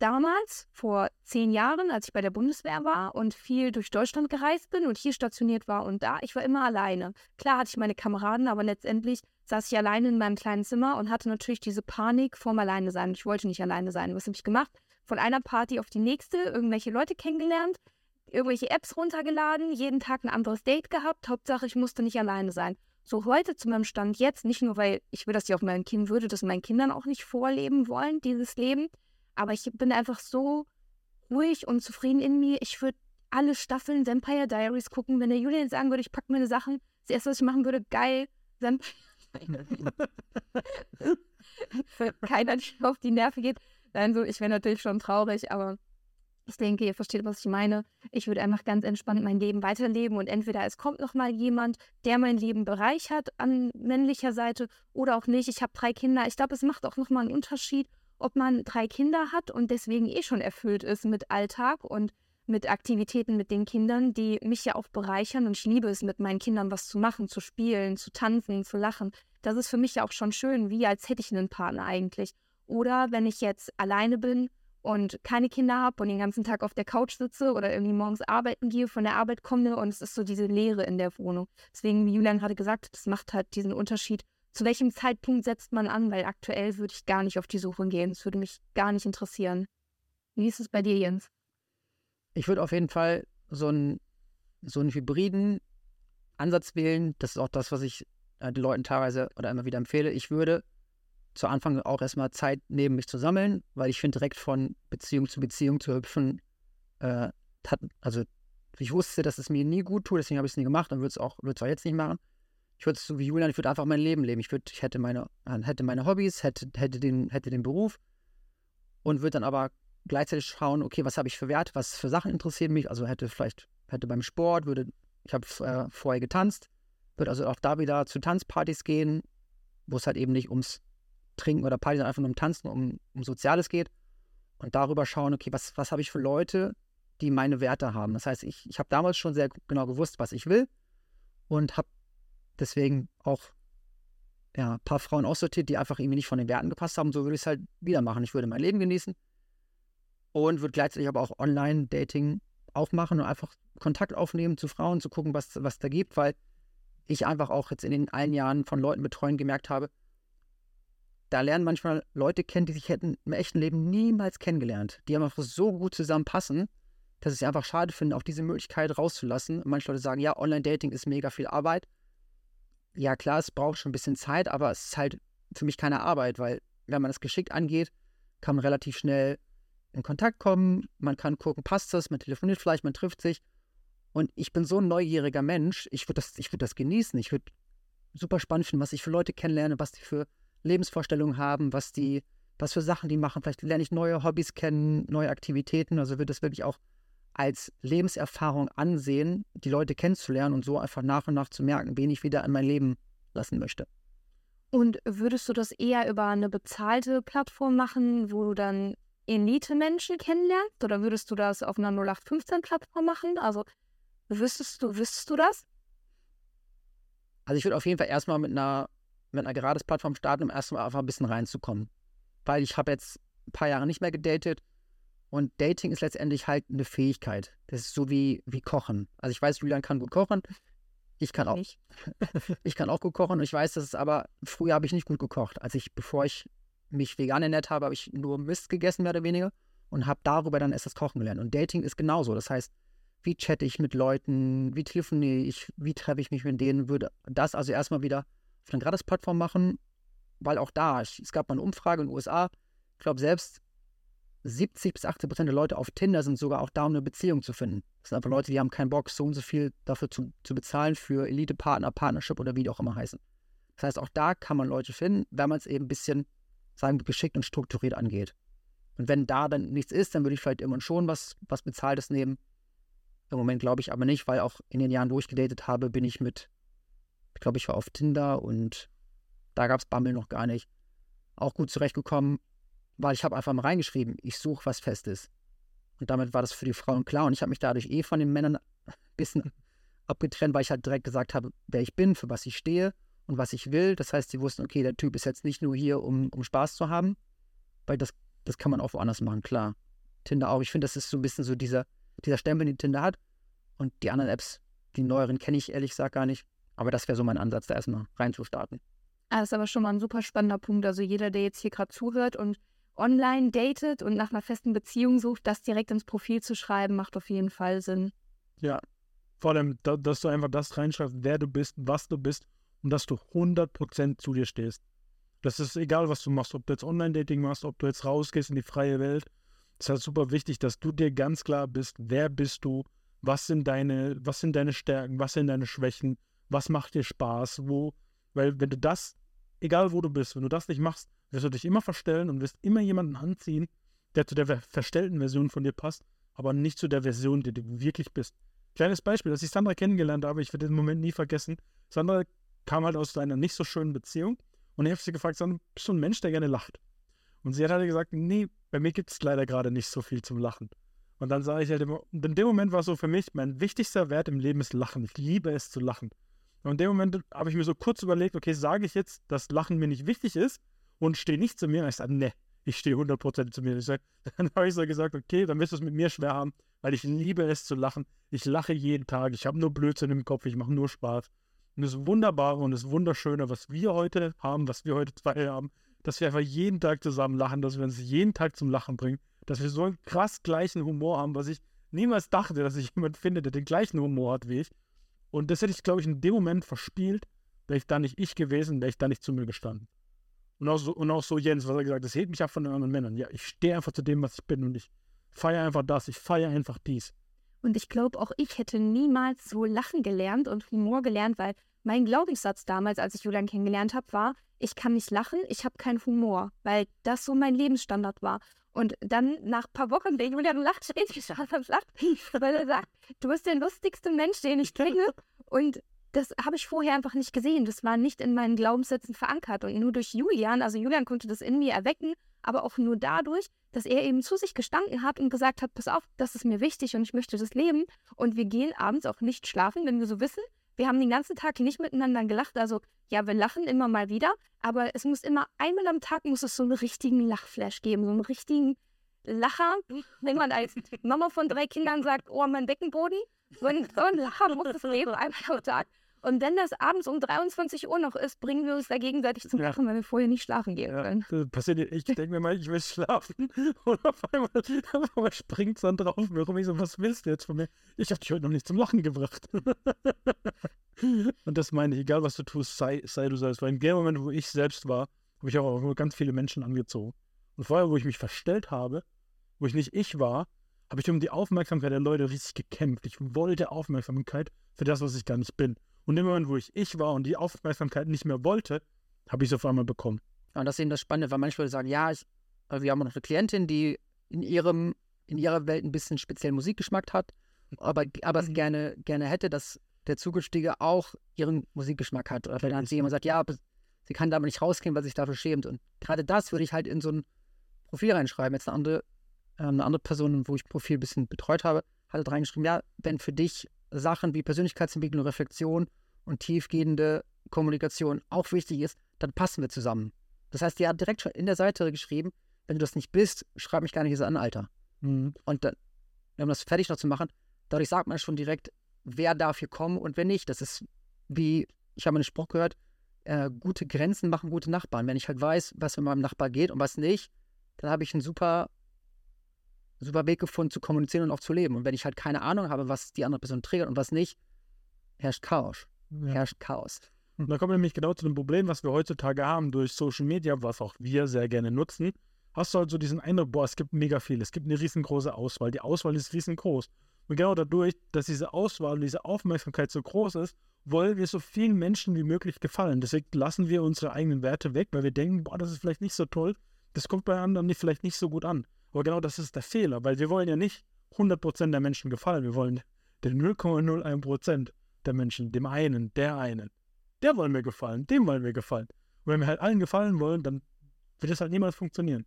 damals, vor zehn Jahren, als ich bei der Bundeswehr war und viel durch Deutschland gereist bin und hier stationiert war und da, ich war immer alleine. Klar hatte ich meine Kameraden, aber letztendlich saß ich alleine in meinem kleinen Zimmer und hatte natürlich diese Panik vorm Alleine sein. Ich wollte nicht alleine sein. Was habe ich gemacht? Von einer Party auf die nächste, irgendwelche Leute kennengelernt, irgendwelche Apps runtergeladen, jeden Tag ein anderes Date gehabt. Hauptsache, ich musste nicht alleine sein. So heute zu meinem Stand jetzt, nicht nur, weil ich will das ja auf meinen Kindern würde, das meinen Kindern auch nicht vorleben wollen, dieses Leben, aber ich bin einfach so ruhig und zufrieden in mir. Ich würde alle Staffeln Vampire Diaries gucken. Wenn der Julian sagen würde, ich packe meine Sachen, das erste, was ich machen würde, geil, Vampire Keiner, der auf die Nerven geht. Nein, so, ich wäre natürlich schon traurig, aber ich denke, ihr versteht, was ich meine. Ich würde einfach ganz entspannt mein Leben weiterleben und entweder es kommt noch mal jemand, der mein Leben bereichert an männlicher Seite oder auch nicht. Ich habe drei Kinder. Ich glaube, es macht auch noch mal einen Unterschied, ob man drei Kinder hat und deswegen eh schon erfüllt ist mit Alltag und mit Aktivitäten mit den Kindern, die mich ja auch bereichern und ich liebe es, mit meinen Kindern was zu machen, zu spielen, zu tanzen, zu lachen. Das ist für mich ja auch schon schön, wie als hätte ich einen Partner eigentlich. Oder wenn ich jetzt alleine bin und keine Kinder habe und den ganzen Tag auf der Couch sitze oder irgendwie morgens arbeiten gehe, von der Arbeit komme und es ist so diese Leere in der Wohnung. Deswegen, wie Julian gerade gesagt hat, das macht halt diesen Unterschied. Zu welchem Zeitpunkt setzt man an? Weil aktuell würde ich gar nicht auf die Suche gehen. Das würde mich gar nicht interessieren. Wie ist es bei dir, Jens? Ich würde auf jeden Fall so einen, so einen hybriden Ansatz wählen. Das ist auch das, was ich äh, den Leuten teilweise oder immer wieder empfehle. Ich würde zu Anfang auch erstmal Zeit nehmen, mich zu sammeln, weil ich finde, direkt von Beziehung zu Beziehung zu hüpfen, äh, hat, also ich wusste, dass es mir nie gut tut, deswegen habe ich es nie gemacht und würde es auch, würde es auch jetzt nicht machen. Ich würde es so wie Julian, ich würde einfach mein Leben leben. Ich, würd, ich hätte meine, hätte meine Hobbys, hätte, hätte, den, hätte den Beruf und würde dann aber gleichzeitig schauen, okay, was habe ich für Wert, was für Sachen interessieren mich. Also hätte vielleicht, hätte beim Sport, würde, ich habe äh, vorher getanzt, würde also auch da wieder zu Tanzpartys gehen, wo es halt eben nicht ums Trinken oder Party, sondern einfach nur um Tanzen, um, um Soziales geht. Und darüber schauen, okay, was, was habe ich für Leute, die meine Werte haben. Das heißt, ich, ich habe damals schon sehr genau gewusst, was ich will und habe deswegen auch ja, ein paar Frauen aussortiert, die einfach irgendwie nicht von den Werten gepasst haben. So würde ich es halt wieder machen. Ich würde mein Leben genießen und würde gleichzeitig aber auch Online-Dating aufmachen und einfach Kontakt aufnehmen zu Frauen, zu gucken, was, was da gibt, weil ich einfach auch jetzt in den allen Jahren von Leuten betreuen gemerkt habe, da lernen manchmal Leute kennen, die sich hätten im echten Leben niemals kennengelernt, die einfach so gut zusammenpassen, dass ich es einfach schade finde, auch diese Möglichkeit rauszulassen. Manche Leute sagen, ja, Online-Dating ist mega viel Arbeit. Ja, klar, es braucht schon ein bisschen Zeit, aber es ist halt für mich keine Arbeit, weil wenn man das geschickt angeht, kann man relativ schnell in Kontakt kommen, man kann gucken, passt das, man telefoniert vielleicht, man trifft sich. Und ich bin so ein neugieriger Mensch, ich würde das, würd das genießen. Ich würde super spannend finden, was ich für Leute kennenlerne, was die für Lebensvorstellungen haben, was die, was für Sachen die machen. Vielleicht lerne ich neue Hobbys kennen, neue Aktivitäten. Also würde das wirklich auch als Lebenserfahrung ansehen, die Leute kennenzulernen und so einfach nach und nach zu merken, wen ich wieder in mein Leben lassen möchte. Und würdest du das eher über eine bezahlte Plattform machen, wo du dann Elite-Menschen kennenlernst? Oder würdest du das auf einer 0815-Plattform machen? Also wüsstest du, wüsstest du das? Also ich würde auf jeden Fall erstmal mit einer mit einer Gratis-Plattform starten, um erstmal einfach ein bisschen reinzukommen. Weil ich habe jetzt ein paar Jahre nicht mehr gedatet und Dating ist letztendlich halt eine Fähigkeit. Das ist so wie, wie Kochen. Also ich weiß, Julian kann gut kochen. Ich kann auch. Nicht. ich kann auch gut kochen und ich weiß, dass es aber, früher habe ich nicht gut gekocht. Als ich, bevor ich mich vegan ernährt habe, habe ich nur Mist gegessen, mehr oder weniger, und habe darüber dann erst das Kochen gelernt. Und Dating ist genauso. Das heißt, wie chatte ich mit Leuten, wie telefoniere ich, wie treffe ich mich mit denen, würde das also erstmal wieder auf einer Gratis-Plattform machen, weil auch da, es gab mal eine Umfrage in den USA, ich glaube selbst 70 bis 80 Prozent der Leute auf Tinder sind sogar auch da, um eine Beziehung zu finden. Das sind einfach Leute, die haben keinen Bock, so und so viel dafür zu, zu bezahlen für Elite-Partner, Partnership oder wie die auch immer heißen. Das heißt, auch da kann man Leute finden, wenn man es eben ein bisschen, sagen wir, geschickt und strukturiert angeht. Und wenn da dann nichts ist, dann würde ich vielleicht immer schon was, was Bezahltes nehmen. Im Moment glaube ich aber nicht, weil auch in den Jahren, wo ich gedatet habe, bin ich mit ich glaube, ich war auf Tinder und da gab es Bumble noch gar nicht. Auch gut zurechtgekommen, weil ich habe einfach mal reingeschrieben, ich suche was Festes. Und damit war das für die Frauen klar. Und ich habe mich dadurch eh von den Männern ein bisschen abgetrennt, weil ich halt direkt gesagt habe, wer ich bin, für was ich stehe und was ich will. Das heißt, sie wussten, okay, der Typ ist jetzt nicht nur hier, um, um Spaß zu haben, weil das, das kann man auch woanders machen, klar. Tinder auch. Ich finde, das ist so ein bisschen so dieser, dieser Stempel, den Tinder hat. Und die anderen Apps, die neueren, kenne ich ehrlich gesagt gar nicht. Aber das wäre so mein Ansatz, da erstmal reinzustarten. Ah, das ist aber schon mal ein super spannender Punkt. Also jeder, der jetzt hier gerade zuhört und online datet und nach einer festen Beziehung sucht, das direkt ins Profil zu schreiben, macht auf jeden Fall Sinn. Ja, vor allem, dass du einfach das reinschreibst, wer du bist, was du bist und dass du 100% zu dir stehst. Das ist egal, was du machst, ob du jetzt Online-Dating machst, ob du jetzt rausgehst in die freie Welt. Es ist halt super wichtig, dass du dir ganz klar bist, wer bist du, was sind deine, was sind deine Stärken, was sind deine Schwächen, was macht dir Spaß, wo, weil wenn du das, egal wo du bist, wenn du das nicht machst, wirst du dich immer verstellen und wirst immer jemanden anziehen, der zu der verstellten Version von dir passt, aber nicht zu der Version, die du wirklich bist. Kleines Beispiel, als ich Sandra kennengelernt habe, ich werde den Moment nie vergessen. Sandra kam halt aus einer nicht so schönen Beziehung und ich habe sie gefragt, Sandra, bist du ein Mensch, der gerne lacht? Und sie hat halt gesagt, nee, bei mir gibt es leider gerade nicht so viel zum Lachen. Und dann sage ich halt immer, und in dem Moment war so für mich, mein wichtigster Wert im Leben ist Lachen. Ich liebe es zu lachen. Und in dem Moment habe ich mir so kurz überlegt, okay, sage ich jetzt, dass Lachen mir nicht wichtig ist und stehe nicht zu mir und ich sage, ne, ich stehe 100% zu mir. Sag, dann habe ich so gesagt, okay, dann wirst du es mit mir schwer haben, weil ich liebe es zu lachen. Ich lache jeden Tag, ich habe nur Blödsinn im Kopf, ich mache nur Spaß. Und das Wunderbare und das Wunderschöne, was wir heute haben, was wir heute zwei haben, dass wir einfach jeden Tag zusammen lachen, dass wir uns jeden Tag zum Lachen bringen, dass wir so einen krass gleichen Humor haben, was ich niemals dachte, dass ich jemanden finde, der den gleichen Humor hat wie ich. Und das hätte ich, glaube ich, in dem Moment verspielt, wäre ich da nicht ich gewesen, wäre ich da nicht zu mir gestanden. Und auch, so, und auch so Jens, was er gesagt hat, das hält mich ab von den anderen Männern. Ja, ich stehe einfach zu dem, was ich bin und ich feiere einfach das, ich feiere einfach dies. Und ich glaube, auch ich hätte niemals so lachen gelernt und Humor gelernt, weil mein Glaubenssatz damals, als ich Julian kennengelernt habe, war, ich kann nicht lachen, ich habe keinen Humor, weil das so mein Lebensstandard war. Und dann nach ein paar Wochen, der Julian lacht, steht ich Lacht, weil er sagt, du bist der lustigste Mensch, den ich kenne. Und das habe ich vorher einfach nicht gesehen. Das war nicht in meinen Glaubenssätzen verankert. Und nur durch Julian, also Julian konnte das in mir erwecken, aber auch nur dadurch, dass er eben zu sich gestanden hat und gesagt hat, pass auf, das ist mir wichtig und ich möchte das leben. Und wir gehen abends auch nicht schlafen, wenn wir so wissen, wir haben den ganzen Tag nicht miteinander gelacht. Also ja, wir lachen immer mal wieder, aber es muss immer einmal am Tag muss es so einen richtigen Lachflash geben, so einen richtigen Lacher. Wenn man als Mama von drei Kindern sagt, oh, mein Beckenboden, so ein, so ein Lacher muss es geben, einmal am Tag. Und wenn das abends um 23 Uhr noch ist, bringen wir uns da gegenseitig zum Lachen, ja. weil wir vorher nicht schlafen gehen ja, können. Das passiert, ich denke mir mal, ich will schlafen. Und auf einmal, auf einmal springt es dann drauf mir rum. Ich so, was willst du jetzt von mir? Ich habe dich heute noch nicht zum Lachen gebracht. Und das meine ich, egal was du tust, sei, sei du selbst. Weil in dem Moment, wo ich selbst war, habe ich auch ganz viele Menschen angezogen. Und vorher, wo ich mich verstellt habe, wo ich nicht ich war, habe ich um die Aufmerksamkeit der Leute richtig gekämpft. Ich wollte Aufmerksamkeit für das, was ich gar nicht bin. Und im Moment, wo ich ich war und die Aufmerksamkeit nicht mehr wollte, habe ich es auf einmal bekommen. Ja, und das ist eben das Spannende, weil manche Leute sagen, ja, ich, wir haben noch eine Klientin, die in ihrem, in ihrer Welt ein bisschen speziellen Musikgeschmack hat, aber, aber es mhm. gerne, gerne hätte, dass der Zukünftige auch ihren Musikgeschmack hat. Oder wenn dann sie jemand sagt, ja, sie kann damit nicht rausgehen, weil sie sich dafür schämt. Und gerade das würde ich halt in so ein Profil reinschreiben. Jetzt eine andere, äh, eine andere Person, wo ich Profil ein bisschen betreut habe, hat halt reingeschrieben, ja, wenn für dich Sachen wie Persönlichkeitsentwicklung, Reflexion und tiefgehende Kommunikation auch wichtig ist, dann passen wir zusammen. Das heißt, die hat direkt schon in der Seite geschrieben, wenn du das nicht bist, schreib mich gar nicht an, Alter. Mhm. Und dann, um das fertig noch zu machen, dadurch sagt man schon direkt, wer darf hier kommen und wer nicht. Das ist wie, ich habe einen Spruch gehört, äh, gute Grenzen machen gute Nachbarn. Wenn ich halt weiß, was mit meinem Nachbar geht und was nicht, dann habe ich einen super super Weg gefunden zu kommunizieren und auch zu leben. Und wenn ich halt keine Ahnung habe, was die andere Person triggert und was nicht, herrscht Chaos. Ja. Herrscht Chaos. Und da kommen wir nämlich genau zu dem Problem, was wir heutzutage haben durch Social Media, was auch wir sehr gerne nutzen. Hast du halt so diesen Eindruck, boah, es gibt mega viel, es gibt eine riesengroße Auswahl. Die Auswahl ist riesengroß. Und genau dadurch, dass diese Auswahl und diese Aufmerksamkeit so groß ist, wollen wir so vielen Menschen wie möglich gefallen. Deswegen lassen wir unsere eigenen Werte weg, weil wir denken, boah, das ist vielleicht nicht so toll. Das kommt bei anderen vielleicht nicht so gut an. Aber genau das ist der Fehler, weil wir wollen ja nicht 100% der Menschen gefallen. Wir wollen den 0,01% der Menschen, dem einen, der einen. Der wollen wir gefallen, dem wollen wir gefallen. Und wenn wir halt allen gefallen wollen, dann wird es halt niemals funktionieren.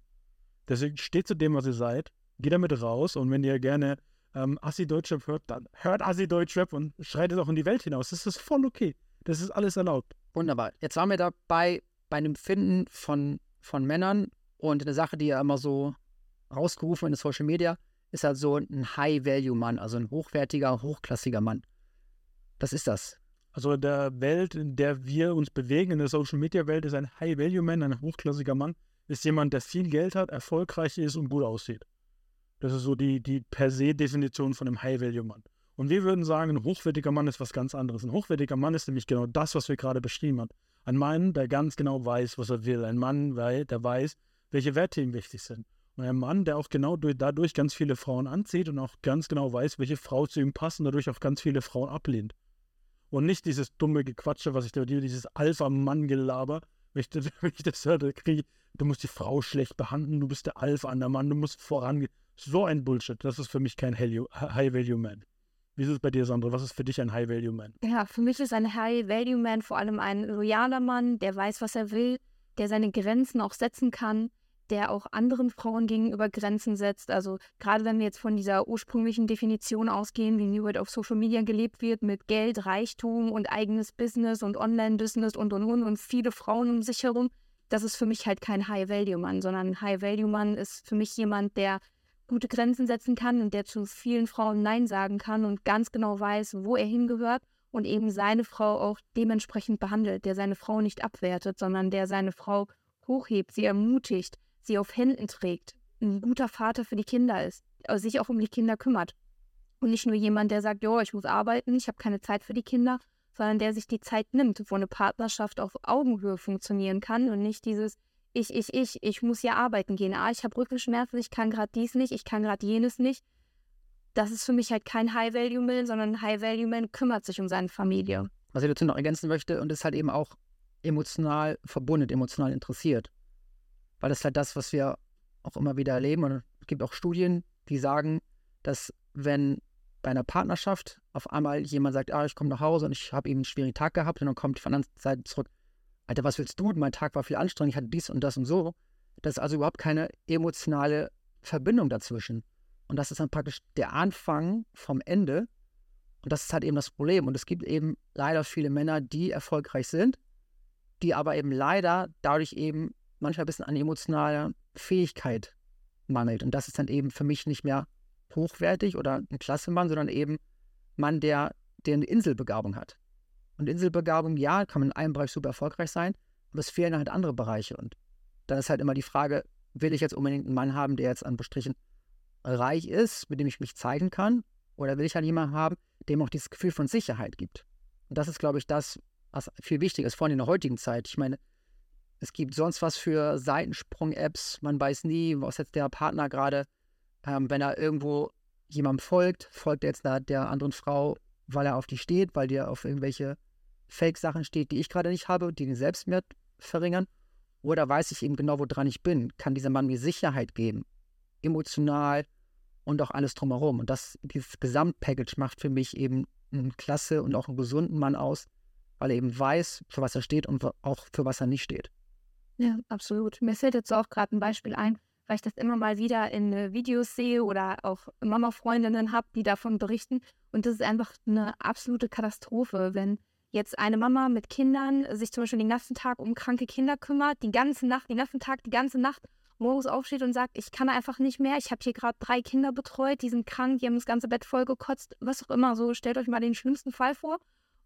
Deswegen steht zu dem, was ihr seid, geht damit raus und wenn ihr gerne ähm, Assi-Deutschrap hört, dann hört Assi-Deutschrap und schreit es auch in die Welt hinaus. Das ist voll okay. Das ist alles erlaubt. Wunderbar. Jetzt waren wir dabei bei einem Finden von, von Männern und eine Sache, die ja immer so rausgerufen in den Social Media, ist halt so ein High-Value-Mann, also ein hochwertiger, hochklassiger Mann. Was ist das? Also in der Welt, in der wir uns bewegen, in der Social-Media-Welt, ist ein High-Value-Man, ein hochklassiger Mann, ist jemand, der viel Geld hat, erfolgreich ist und gut aussieht. Das ist so die, die per se Definition von einem High-Value-Mann. Und wir würden sagen, ein hochwertiger Mann ist was ganz anderes. Ein hochwertiger Mann ist nämlich genau das, was wir gerade beschrieben haben. Ein Mann, der ganz genau weiß, was er will. Ein Mann, der weiß, welche Werte ihm wichtig sind. Ein Mann, der auch genau durch, dadurch ganz viele Frauen anzieht und auch ganz genau weiß, welche Frau zu ihm passt und dadurch auch ganz viele Frauen ablehnt. Und nicht dieses dumme Gequatsche, was ich da, dieses Alpha-Mann-Gelaber, wenn ich, wenn ich das höre, kriege du musst die Frau schlecht behandeln, du bist der Alpha an der Mann, du musst vorangehen. So ein Bullshit, das ist für mich kein High-Value-Man. Wie ist es bei dir, Sandra? Was ist für dich ein High-Value-Man? Ja, für mich ist ein High-Value-Man vor allem ein loyaler Mann, der weiß, was er will, der seine Grenzen auch setzen kann, der auch anderen Frauen gegenüber Grenzen setzt. Also gerade wenn wir jetzt von dieser ursprünglichen Definition ausgehen, wie New World auf Social Media gelebt wird, mit Geld, Reichtum und eigenes Business und Online-Business und und und und viele Frauen um sich herum, das ist für mich halt kein High-Value-Mann, sondern ein High-Value-Mann ist für mich jemand, der gute Grenzen setzen kann und der zu vielen Frauen Nein sagen kann und ganz genau weiß, wo er hingehört und eben seine Frau auch dementsprechend behandelt, der seine Frau nicht abwertet, sondern der seine Frau hochhebt, sie ermutigt, sie auf Händen trägt, ein guter Vater für die Kinder ist, äh, sich auch um die Kinder kümmert. Und nicht nur jemand, der sagt, jo, ich muss arbeiten, ich habe keine Zeit für die Kinder, sondern der sich die Zeit nimmt, wo eine Partnerschaft auf Augenhöhe funktionieren kann und nicht dieses ich, ich, ich, ich muss ja arbeiten gehen. Ah, ich habe Rückenschmerzen, ich kann gerade dies nicht, ich kann gerade jenes nicht. Das ist für mich halt kein High-Value-Man, sondern ein High-Value-Man kümmert sich um seine Familie. Was ich dazu noch ergänzen möchte und ist halt eben auch emotional verbunden, emotional interessiert. Weil das ist halt das, was wir auch immer wieder erleben. Und es gibt auch Studien, die sagen, dass wenn bei einer Partnerschaft auf einmal jemand sagt, ah, ich komme nach Hause und ich habe eben einen schwierigen Tag gehabt und dann kommt von der anderen Seite zurück, Alter, was willst du? Mein Tag war viel anstrengend, ich hatte dies und das und so. Das ist also überhaupt keine emotionale Verbindung dazwischen. Und das ist dann praktisch der Anfang vom Ende. Und das ist halt eben das Problem. Und es gibt eben leider viele Männer, die erfolgreich sind, die aber eben leider dadurch eben manchmal ein bisschen an emotionaler Fähigkeit mangelt. Und das ist dann eben für mich nicht mehr hochwertig oder ein Klassemann, sondern eben Mann, der, der eine Inselbegabung hat. Und Inselbegabung, ja, kann man in einem Bereich super erfolgreich sein, aber es fehlen halt andere Bereiche. Und dann ist halt immer die Frage, will ich jetzt unbedingt einen Mann haben, der jetzt an Bestrichen reich ist, mit dem ich mich zeigen kann? Oder will ich halt jemanden haben, dem auch dieses Gefühl von Sicherheit gibt? Und das ist, glaube ich, das, was viel wichtiger ist, vor allem in der heutigen Zeit. Ich meine, es gibt sonst was für Seitensprung-Apps. Man weiß nie, was jetzt der Partner gerade, ähm, wenn er irgendwo jemandem folgt, folgt er jetzt der, der anderen Frau, weil er auf die steht, weil die auf irgendwelche Fake-Sachen steht, die ich gerade nicht habe, die den Selbstwert verringern. Oder weiß ich eben genau, woran ich bin? Kann dieser Mann mir Sicherheit geben? Emotional und auch alles drumherum. Und das, dieses Gesamtpackage macht für mich eben einen klasse und auch einen gesunden Mann aus, weil er eben weiß, für was er steht und auch für was er nicht steht. Ja, absolut. Mir fällt jetzt auch gerade ein Beispiel ein, weil ich das immer mal wieder in äh, Videos sehe oder auch Mama-Freundinnen habe, die davon berichten. Und das ist einfach eine absolute Katastrophe, wenn jetzt eine Mama mit Kindern sich zum Beispiel den ganzen Tag um kranke Kinder kümmert, die ganze Nacht, den ganzen Tag, die ganze Nacht morgens aufsteht und sagt, ich kann einfach nicht mehr, ich habe hier gerade drei Kinder betreut, die sind krank, die haben das ganze Bett voll gekotzt, was auch immer. So stellt euch mal den schlimmsten Fall vor.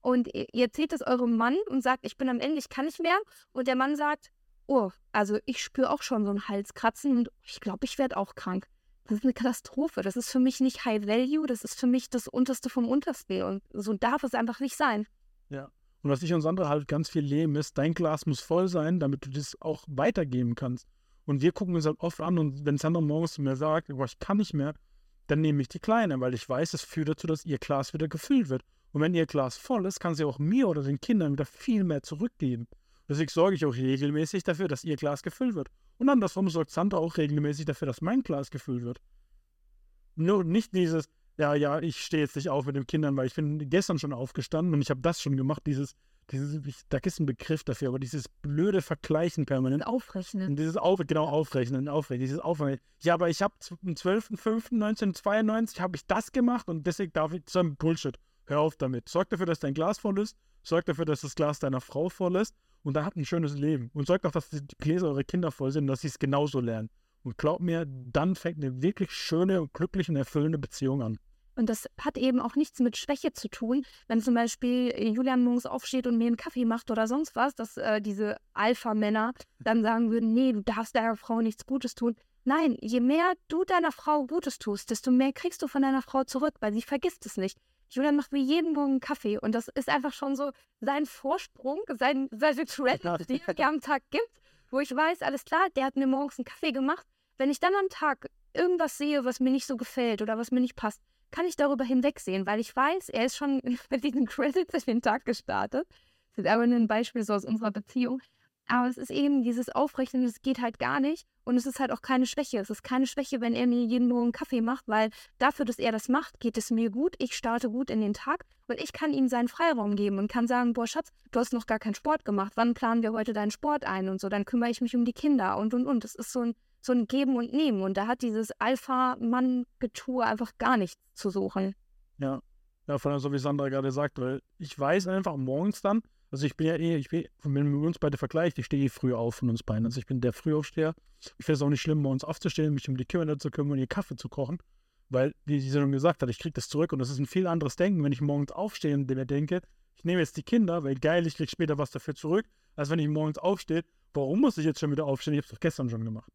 Und ihr erzählt es eurem Mann und sagt, ich bin am Ende, ich kann nicht mehr. Und der Mann sagt, oh, also ich spüre auch schon so ein Halskratzen und ich glaube, ich werde auch krank. Das ist eine Katastrophe. Das ist für mich nicht High Value, das ist für mich das Unterste vom Untersten. Und so darf es einfach nicht sein. Ja. Und was ich und Sandra halt ganz viel leben ist, dein Glas muss voll sein, damit du das auch weitergeben kannst. Und wir gucken uns halt oft an und wenn Sandra morgens zu mir sagt, boah, ich kann nicht mehr, dann nehme ich die Kleine, weil ich weiß, es führt dazu, dass ihr Glas wieder gefüllt wird. Und wenn ihr Glas voll ist, kann sie auch mir oder den Kindern wieder viel mehr zurückgeben. Deswegen sorge ich auch regelmäßig dafür, dass ihr Glas gefüllt wird. Und andersrum sorgt Sandra auch regelmäßig dafür, dass mein Glas gefüllt wird. Nur nicht dieses, ja, ja, ich stehe jetzt nicht auf mit den Kindern, weil ich bin gestern schon aufgestanden und ich habe das schon gemacht, dieses, dieses, da ist ein Begriff dafür, aber dieses blöde Vergleichen permanent. Aufrechnen. Dieses Auf, genau, Aufrechnen, Aufrechnen, dieses Aufrechnen. Ja, aber ich habe am 12.05.1992 habe ich das gemacht und deswegen darf ich, so ein Bullshit. Hör auf damit. Sorg dafür, dass dein Glas voll ist. Sorg dafür, dass das Glas deiner Frau voll ist und dann habt ein schönes Leben. Und sorgt auch, dass die Gläser eurer Kinder voll sind und dass sie es genauso lernen. Und glaubt mir, dann fängt eine wirklich schöne, glückliche und erfüllende Beziehung an. Und das hat eben auch nichts mit Schwäche zu tun. Wenn zum Beispiel Julian morgens aufsteht und mir einen Kaffee macht oder sonst was, dass äh, diese Alpha-Männer dann sagen würden, nee, du darfst deiner Frau nichts Gutes tun. Nein, je mehr du deiner Frau Gutes tust, desto mehr kriegst du von deiner Frau zurück, weil sie vergisst es nicht. Julian macht mir jeden Morgen einen Kaffee und das ist einfach schon so sein Vorsprung, sein, seine Credit, die er am Tag gibt, wo ich weiß, alles klar, der hat mir morgens einen Kaffee gemacht. Wenn ich dann am Tag irgendwas sehe, was mir nicht so gefällt oder was mir nicht passt, kann ich darüber hinwegsehen, weil ich weiß, er ist schon mit diesen Credits in den Tag gestartet. Das ist aber ein Beispiel so aus unserer Beziehung. Aber es ist eben dieses Aufrechnen, das geht halt gar nicht. Und es ist halt auch keine Schwäche. Es ist keine Schwäche, wenn er mir jeden Morgen Kaffee macht, weil dafür, dass er das macht, geht es mir gut. Ich starte gut in den Tag und ich kann ihm seinen Freiraum geben und kann sagen, boah Schatz, du hast noch gar keinen Sport gemacht. Wann planen wir heute deinen Sport ein und so? Dann kümmere ich mich um die Kinder und und und. Das ist so ein, so ein Geben und Nehmen. Und da hat dieses Alpha-Mann-Getue einfach gar nichts zu suchen. Ja. Ja, vor allem so wie Sandra gerade sagt, weil ich weiß einfach morgens dann, Also ich bin ja eh, ich bin, wenn wir uns beide vergleichen, ich stehe eh früh auf von uns beiden. Also ich bin der Frühaufsteher. Ich finde es auch nicht schlimm, morgens aufzustehen, mich um die Kinder zu kümmern und ihr Kaffee zu kochen. Weil, wie sie schon gesagt hat, ich kriege das zurück und das ist ein viel anderes Denken, wenn ich morgens aufstehe und mir denke, ich nehme jetzt die Kinder, weil geil, ich kriege später was dafür zurück, als wenn ich morgens aufstehe, warum muss ich jetzt schon wieder aufstehen? Ich habe es doch gestern schon gemacht.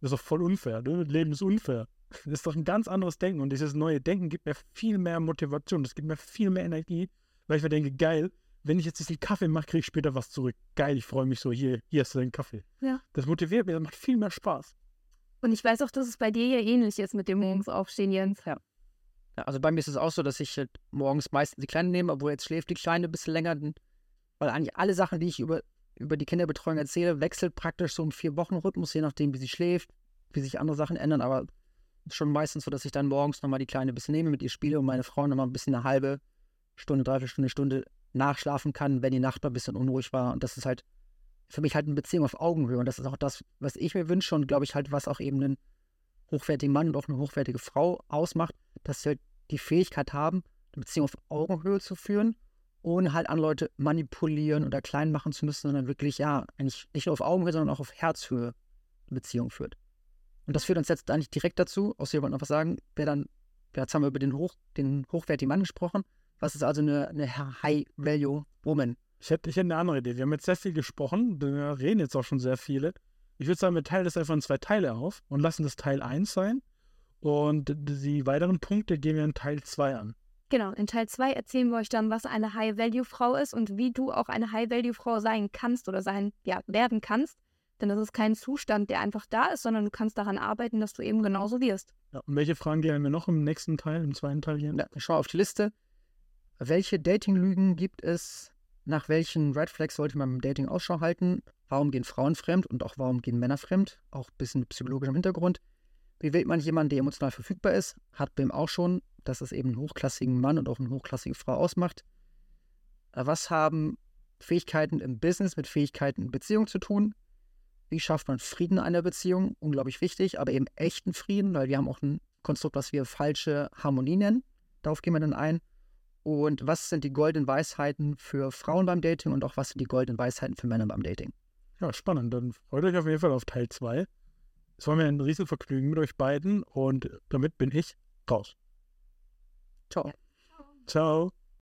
Das ist doch voll unfair. Ne? Leben ist unfair. Das ist doch ein ganz anderes Denken. Und dieses neue Denken gibt mir viel mehr Motivation. Das gibt mir viel mehr Energie, weil ich mir denke, geil, wenn ich jetzt diesen Kaffee mache, kriege ich später was zurück. Geil, ich freue mich so, hier, hier hast du deinen Kaffee. Ja. Das motiviert mich, das macht viel mehr Spaß. Und ich weiß auch, dass es bei dir ja ähnlich ist mit dem morgens aufstehen, Jens. Ja. ja. Also bei mir ist es auch so, dass ich halt morgens meistens die Kleine nehme, obwohl jetzt schläft die Kleine ein bisschen länger, weil eigentlich alle Sachen, die ich über, über die Kinderbetreuung erzähle, wechselt praktisch so im Vier-Wochen-Rhythmus, je nachdem, wie sie schläft, wie sich andere Sachen ändern, aber schon meistens so, dass ich dann morgens nochmal die Kleine ein bisschen nehme, mit ihr spiele und meine Frau nochmal ein bisschen eine halbe Stunde, dreiviertel Stunde, Stunde nachschlafen kann, wenn die Nacht ein bisschen unruhig war. Und das ist halt für mich halt eine Beziehung auf Augenhöhe. Und das ist auch das, was ich mir wünsche und glaube ich halt, was auch eben einen hochwertigen Mann und auch eine hochwertige Frau ausmacht, dass sie halt die Fähigkeit haben, eine Beziehung auf Augenhöhe zu führen, ohne halt an Leute manipulieren oder klein machen zu müssen, sondern wirklich, ja, eigentlich nicht nur auf Augenhöhe, sondern auch auf Herzhöhe eine Beziehung führt. Und das führt uns jetzt eigentlich direkt dazu, außer ihr wollt noch was sagen, wer dann, jetzt haben wir über den, hoch, den hochwertigen Mann gesprochen, was ist also eine, eine High-Value-Woman? Ich hätte, ich hätte eine andere Idee. Wir haben jetzt sehr viel gesprochen, da reden jetzt auch schon sehr viele. Ich würde sagen, wir teilen das einfach in zwei Teile auf und lassen das Teil 1 sein. Und die weiteren Punkte gehen wir in Teil 2 an. Genau, in Teil 2 erzählen wir euch dann, was eine High-Value-Frau ist und wie du auch eine High-Value-Frau sein kannst oder sein, ja, werden kannst. Denn das ist kein Zustand, der einfach da ist, sondern du kannst daran arbeiten, dass du eben genauso wirst. Ja, und welche Fragen gehen wir noch im nächsten Teil, im zweiten Teil hier? Ja, ich schaue auf die Liste. Welche Dating-Lügen gibt es? Nach welchen Red Flags sollte man beim Dating Ausschau halten? Warum gehen Frauen fremd und auch warum gehen Männer fremd? Auch ein bisschen psychologischem Hintergrund. Wie wählt man jemanden, der emotional verfügbar ist? Hat BIM auch schon, dass es eben einen hochklassigen Mann und auch eine hochklassige Frau ausmacht. Äh, was haben Fähigkeiten im Business mit Fähigkeiten in Beziehung zu tun? Wie schafft man Frieden in einer Beziehung? Unglaublich wichtig, aber eben echten Frieden, weil wir haben auch ein Konstrukt, was wir falsche Harmonie nennen. Darauf gehen wir dann ein. Und was sind die goldenen Weisheiten für Frauen beim Dating und auch was sind die goldenen Weisheiten für Männer beim Dating? Ja, spannend. Dann freut euch auf jeden Fall auf Teil 2. Es war mir ein Riesenvergnügen mit euch beiden und damit bin ich raus. Ciao. Ciao.